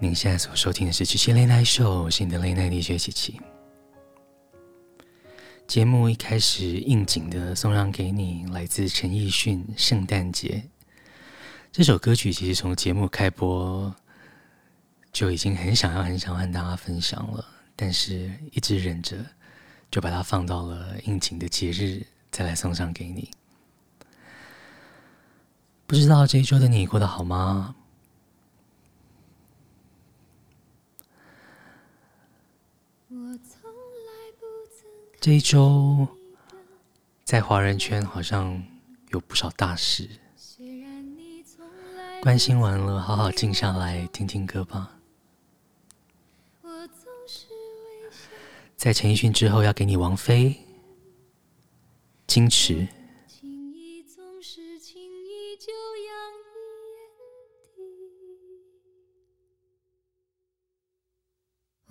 您现在所收听的是《七七雷奈秀》，是你的雷奈力学琪琪。节目一开始应景的送上给你，来自陈奕迅《圣诞节》这首歌曲。其实从节目开播就已经很想要、很想和大家分享了，但是一直忍着，就把它放到了应景的节日再来送上给你。不知道这一周的你过得好吗？这一周在华人圈好像有不少大事。关心完了，好好静下来听听歌吧。在陈奕迅之后，要给你王菲、矜持。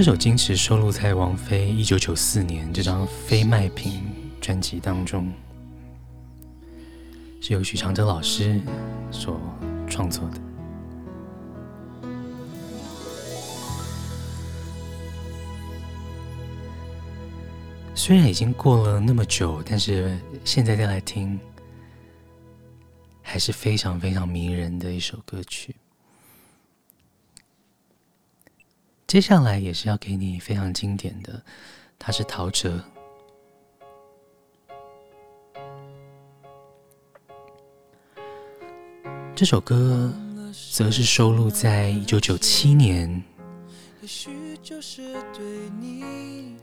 这首《矜持》收录在王菲一九九四年这张《非卖品》专辑当中，是由许常德老师所创作的。虽然已经过了那么久，但是现在再来听，还是非常非常迷人的一首歌曲。接下来也是要给你非常经典的，他是陶喆。这首歌则是收录在一九九七年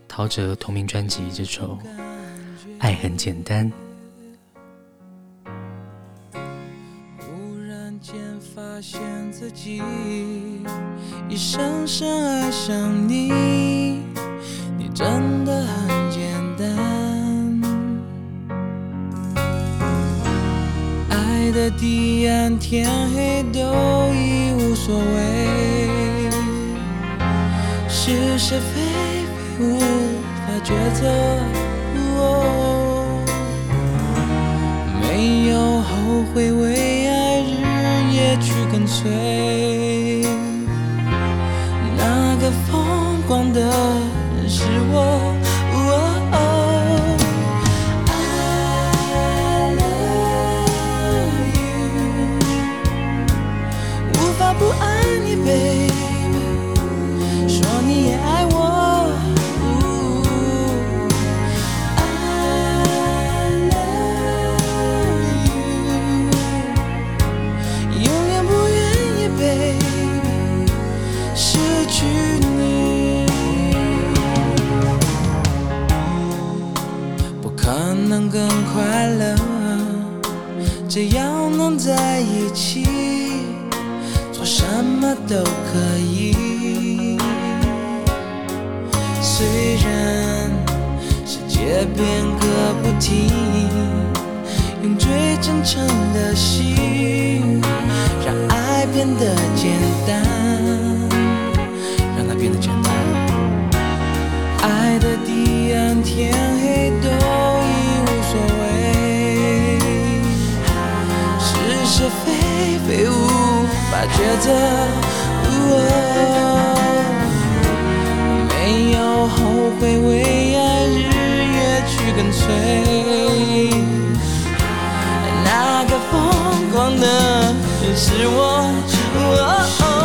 陶喆同名专辑这首《爱很简单》。发现自己已深深爱上你，你真的很简单，爱的堤岸天黑都已无所谓，是是非非无法抉择。哦没有后悔，为爱日夜去跟随，的是我。变个不停，用最真诚的心，让爱变得简单，让它变得简单。爱的地暗天黑都已无所谓，是是非非无法抉择。没有后悔。飞那个疯狂的人是我。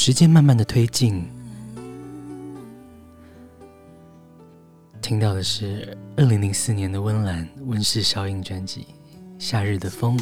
时间慢慢的推进。听到的是二零零四年的温岚温室效应专辑夏日的风。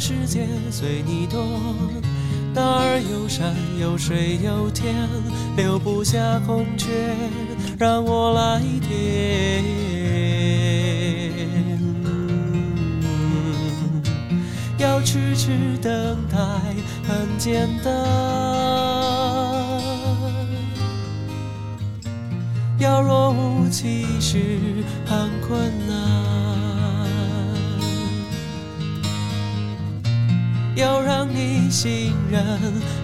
世界随你多，那儿有山有水有天，留不下空缺让我来填。要痴痴等待很简单。要若无其事很困难，要让你信任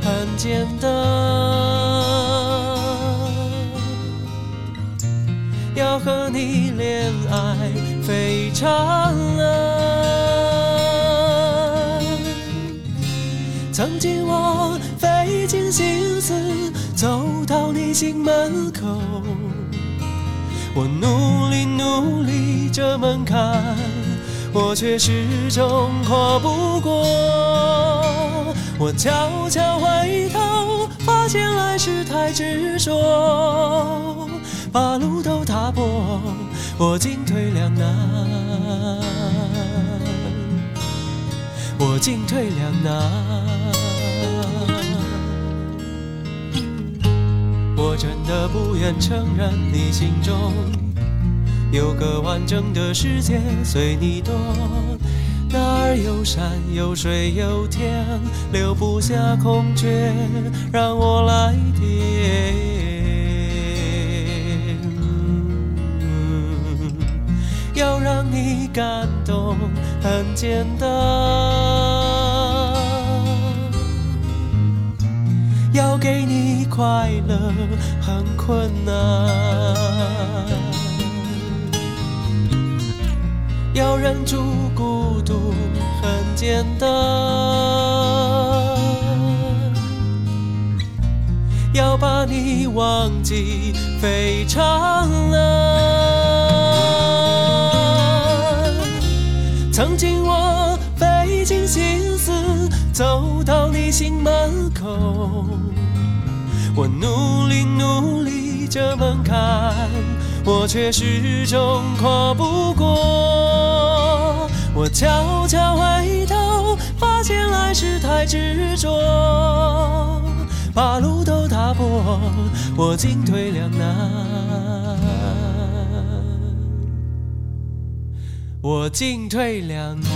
很简单，要和你恋爱非常难。曾经我费尽心思走到你心门口。我努力努力这门槛，我却始终跨不过。我悄悄回头，发现来时太执着，把路都踏破，我进退两难，我进退两难。我真的不愿承认，你心中有个完整的世界随你动，那儿有山有水有天，留不下空缺让我来填。要让你感动很简单。要给你快乐很困难，要忍住孤独很简单，要把你忘记非常难。曾经我费尽心思走到你心门口。我努力努力这门槛，我却始终跨不过。我悄悄回头，发现来时太执着，把路都踏破，我进退两难，我进退两难。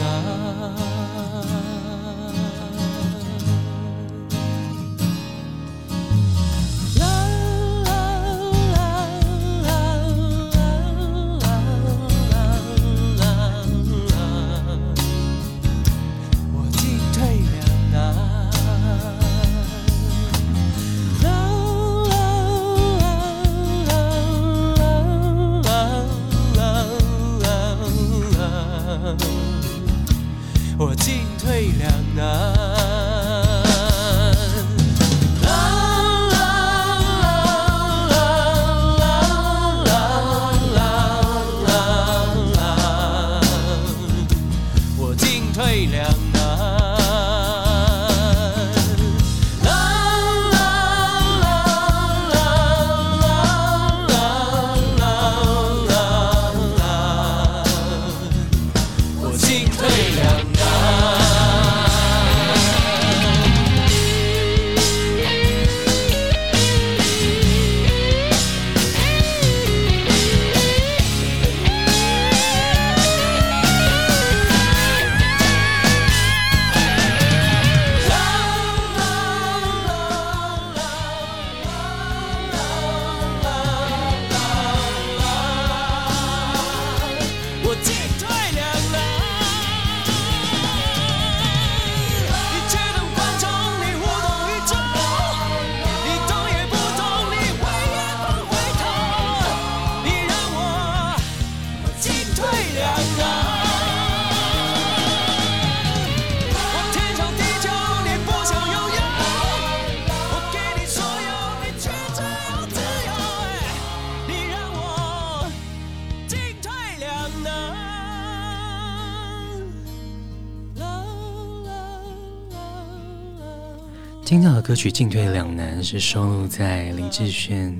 听到的歌曲《进退两难》是收录在林志炫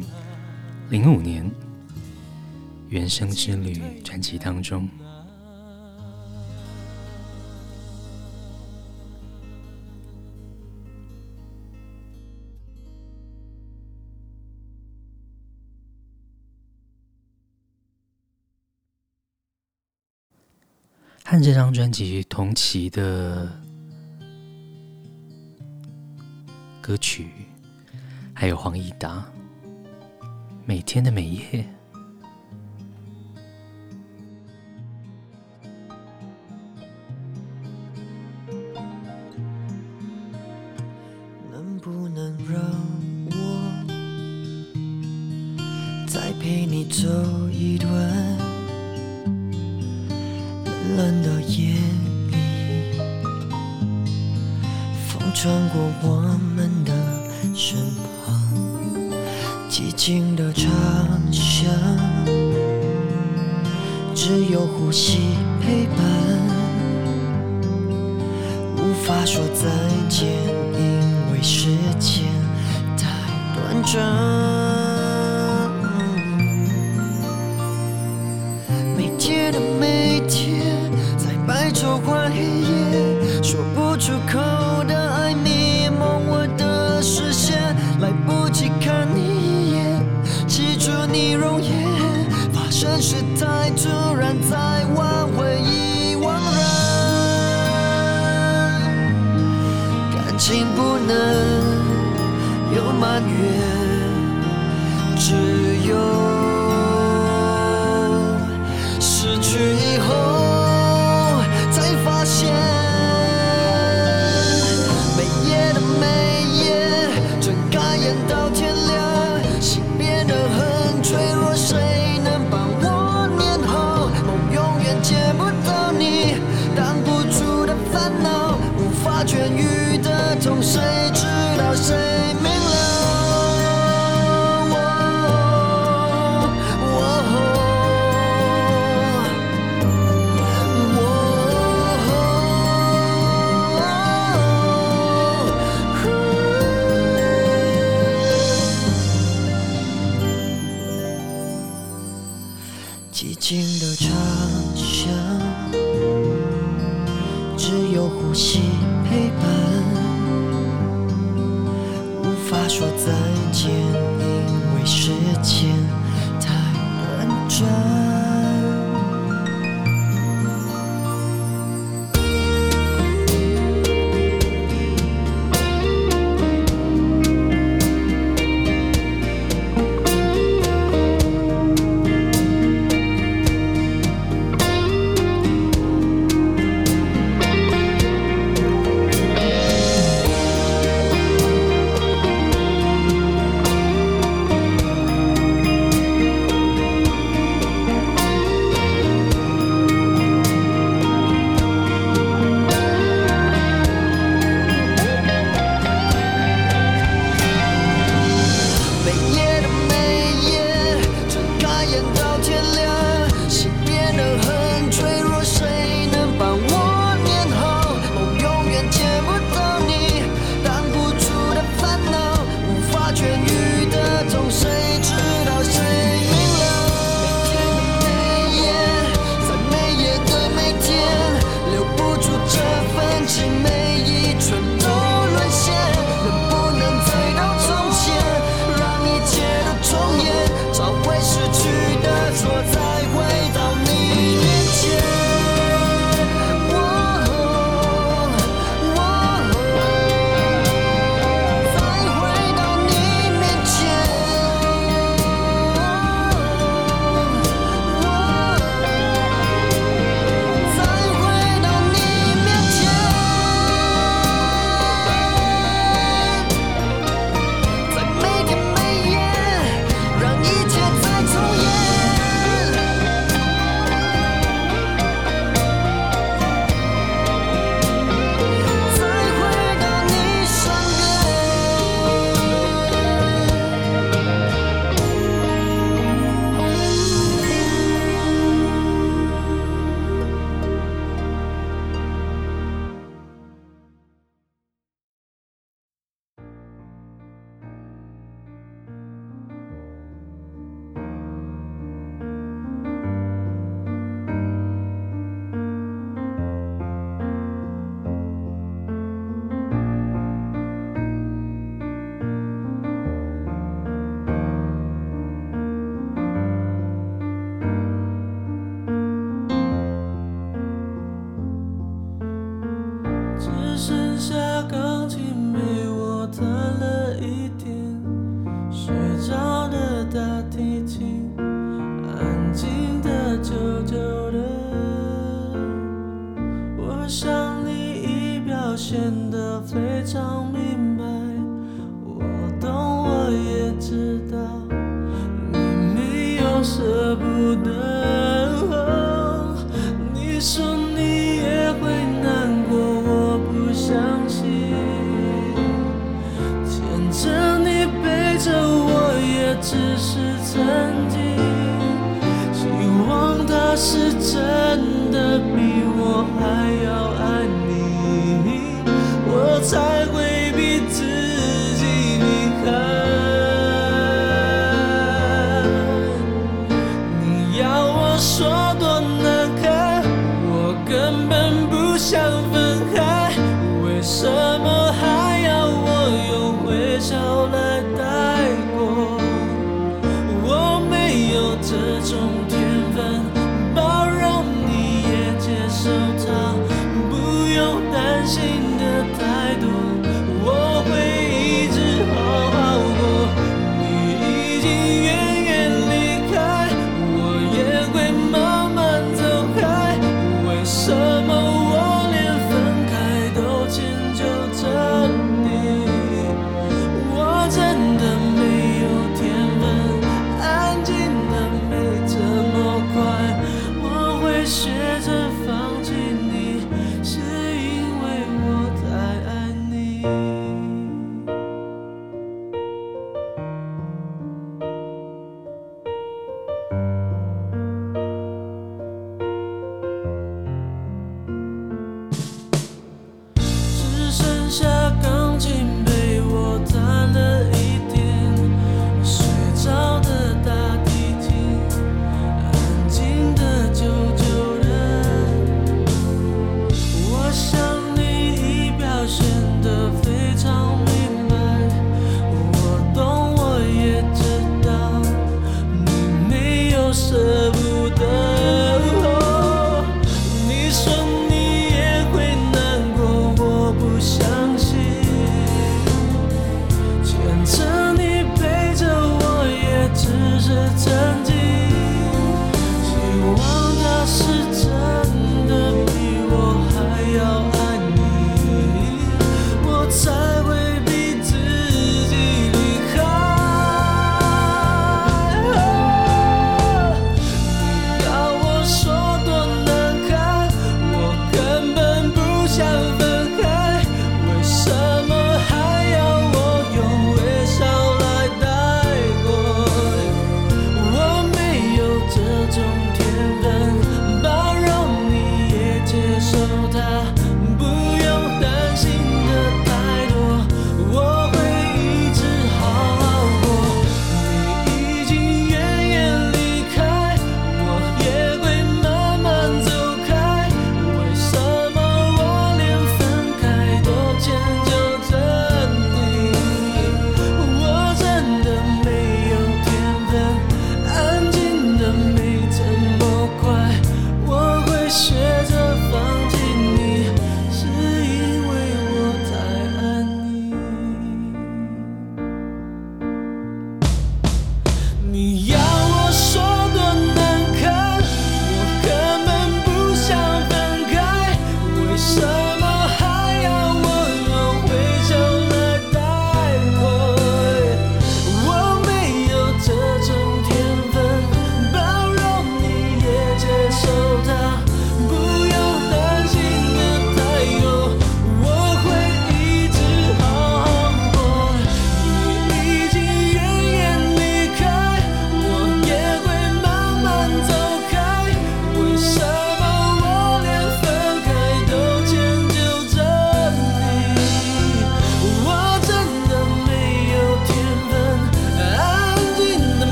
零五年《原声之旅》专辑当中。和这张专辑同期的。歌曲，还有黄义达《每天的每夜》。情不能有埋怨，只有。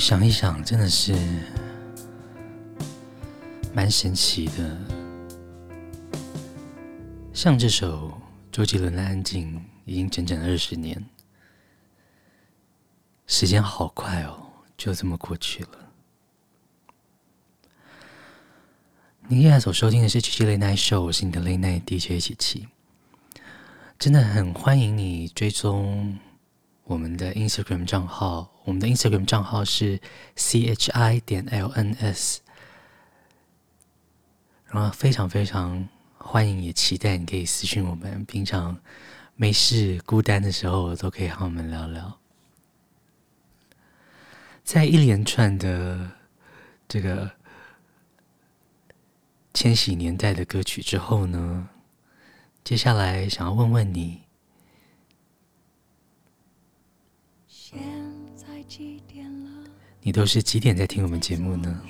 想一想，真的是蛮神奇的。像这首周杰伦的《安静》，已经整整二十年，时间好快哦，就这么过去了。你现在所收听的是《奇奇雷奈秀》，我是你的雷奈 DJ 奇奇，真的很欢迎你追踪。我们的 instagram 账号我们的 instagram 账号是 chi 点 lns 然后非常非常欢迎也期待你可以私信我们平常没事孤单的时候都可以和我们聊聊。在一连串的这个千禧年代的歌曲之后呢接下来想要问问你你都是几点在听我们节目呢？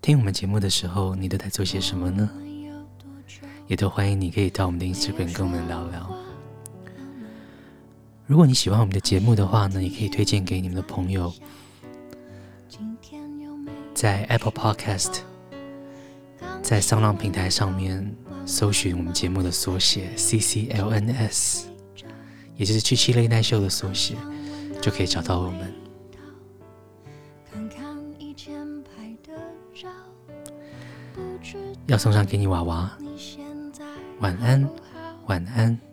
听我们节目的时候，你都在做些什么呢？也都欢迎你可以到我们的 Instagram 跟我们聊聊。如果你喜欢我们的节目的话呢，也可以推荐给你们的朋友。在 Apple Podcast，在声浪平台上面搜寻我们节目的缩写 CCLNS，也就是七七 Late Night Show 的缩写，就可以找到我们。要送上给你娃娃，晚安，晚安。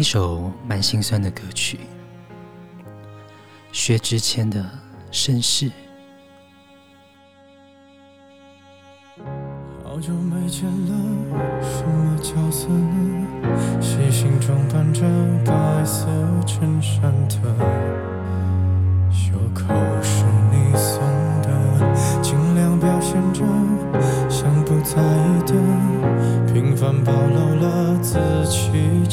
一首蛮心酸的歌曲，薛之谦的《绅士》。好久没见了，什么角色呢？细心装扮着白色衬衫的，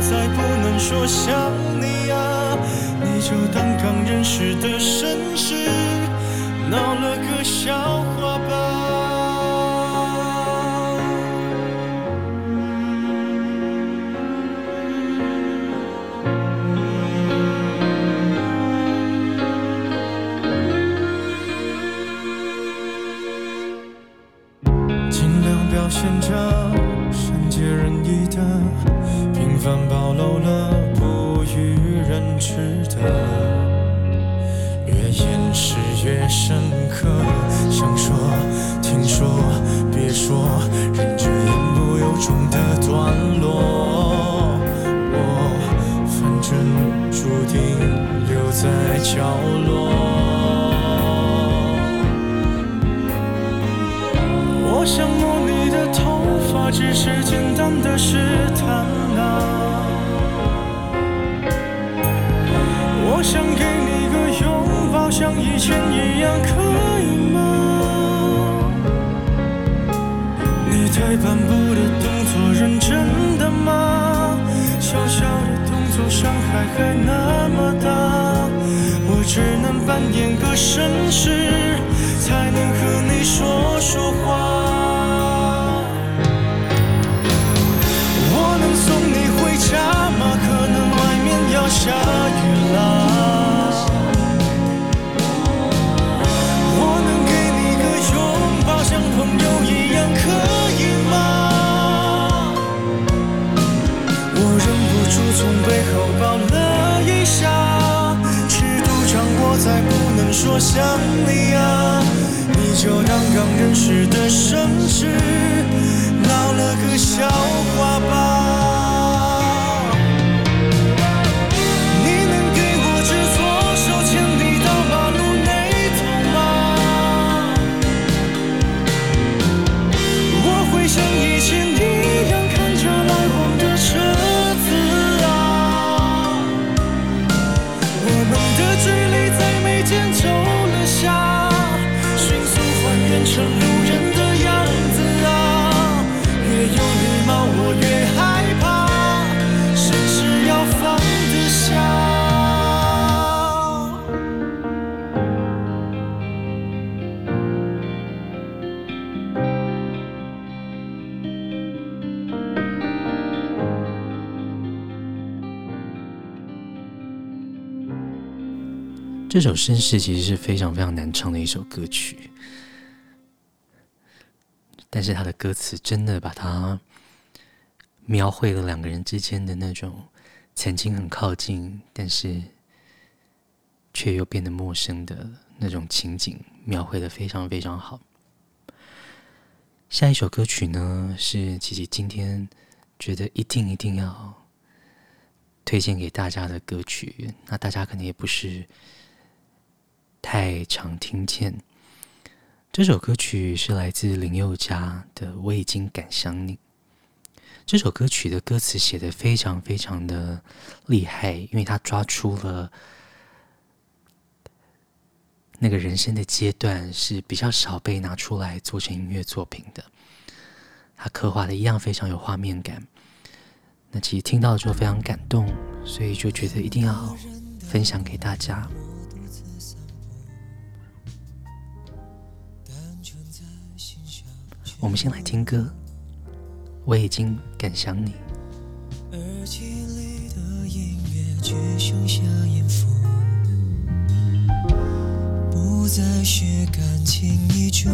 再不能说想你啊，你就当刚认识的绅士，闹了个笑想你啊，你就当刚认识的绅士，闹了个笑话。这首《绅士》其实是非常非常难唱的一首歌曲，但是他的歌词真的把它描绘了两个人之间的那种曾经很靠近，但是却又变得陌生的那种情景，描绘得非常非常好。下一首歌曲呢，是琪琪今天觉得一定一定要推荐给大家的歌曲，那大家可能也不是。太常听见这首歌曲是来自林宥嘉的《我已经敢想你》。这首歌曲的歌词写得非常非常的厉害，因为他抓出了那个人生的阶段是比较少被拿出来做成音乐作品的。他刻画的一样非常有画面感。那其实听到之后非常感动，所以就觉得一定要分享给大家。我们先来听歌，我已经赶上你。耳机里的音乐只剩下音符，不再学感情一出。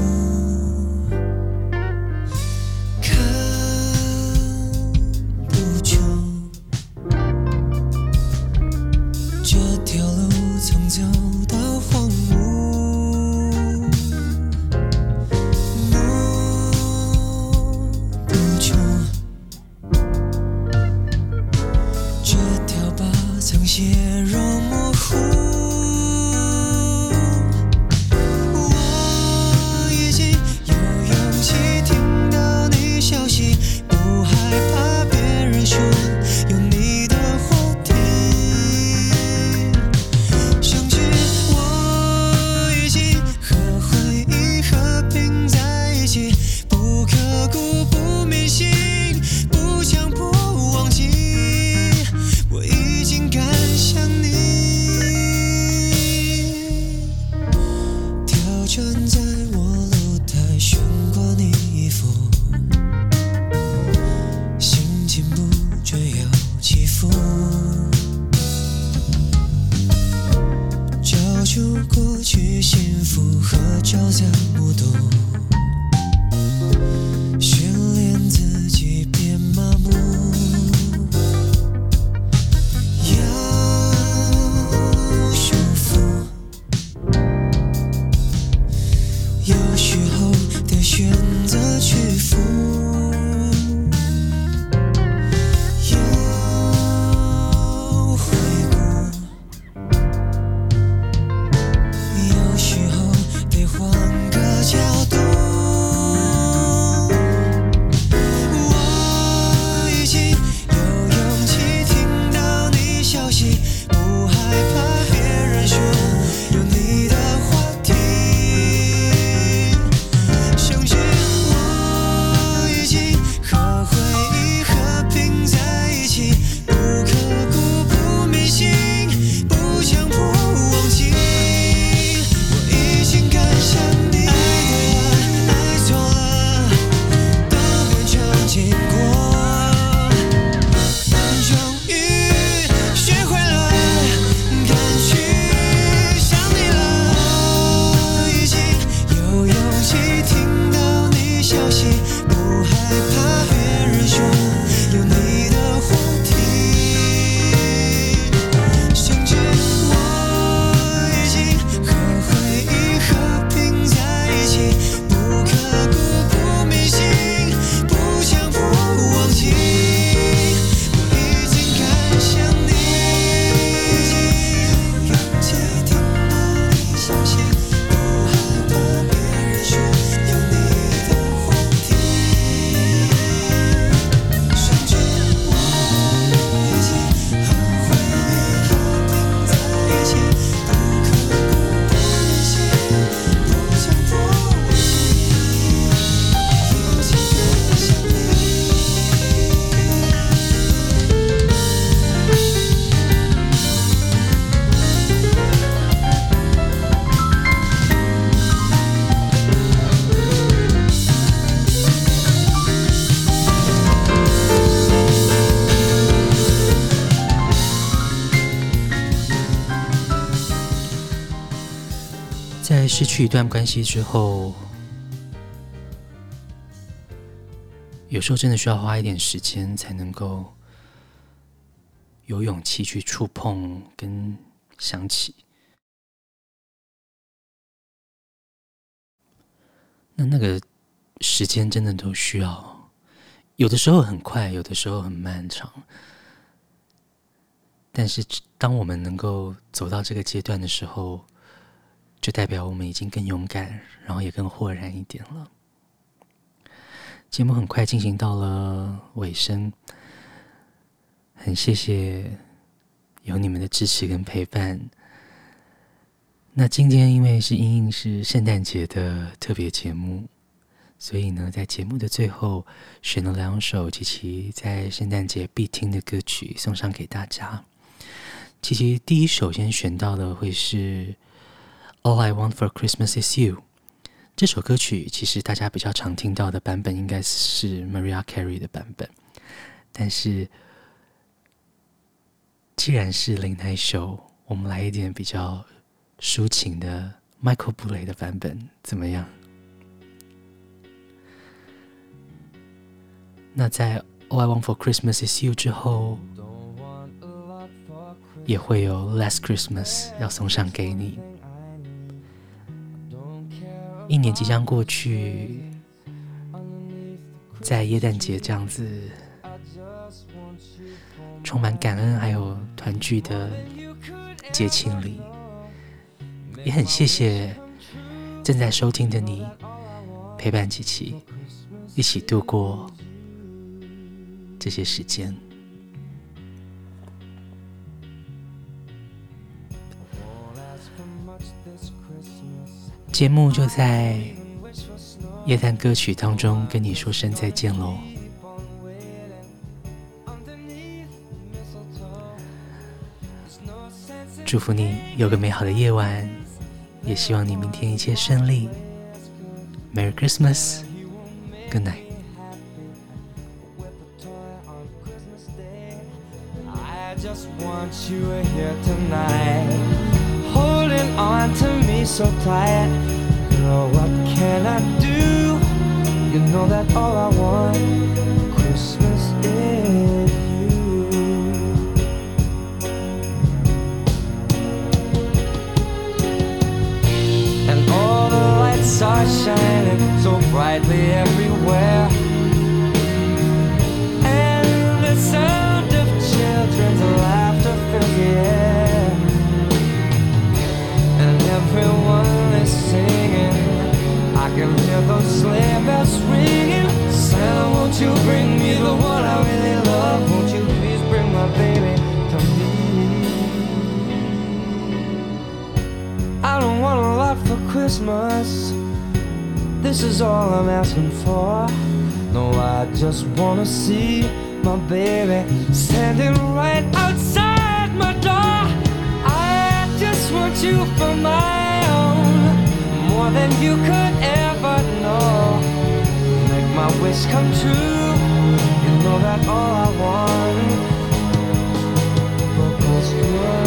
эти 失去一段关系之后，有时候真的需要花一点时间才能够有勇气去触碰跟想起。那那个时间真的都需要，有的时候很快，有的时候很漫长。但是当我们能够走到这个阶段的时候，就代表我们已经更勇敢，然后也更豁然一点了。节目很快进行到了尾声，很谢谢有你们的支持跟陪伴。那今天因为是英英是圣诞节的特别节目，所以呢，在节目的最后选了两首琪琪在圣诞节必听的歌曲送上给大家。琪琪第一首先选到的会是。All I Want for Christmas is You。这首歌曲其实大家比较常听到的版本应该是 Mariah Carey 的版本，但是既然是林奈秀，我们来一点比较抒情的 Michael b u l e 的版本怎么样？那在 All I Want for Christmas Is You 之后，也会有 Last Christmas 要送上给你。一年即将过去，在耶诞节这样子充满感恩还有团聚的节庆里，也很谢谢正在收听的你，陪伴琪琪一起度过这些时间。节目就在夜谈歌曲当中跟你说声再见喽，祝福你有个美好的夜晚，也希望你明天一切顺利。Merry Christmas，Good night。holding on to me so tight. Girl, what can I do? You know that all I want Christmas is you. And all the lights are shining so brightly everywhere. And the sound of children's laughter fills the air. Won't you bring me the one I really love? Won't you please bring my baby to me? I don't want a lot for Christmas. This is all I'm asking for. No, I just wanna see my baby standing right outside my door. I just want you for my own, more than you could ever know my wish come true. You know that all I want, but it's good.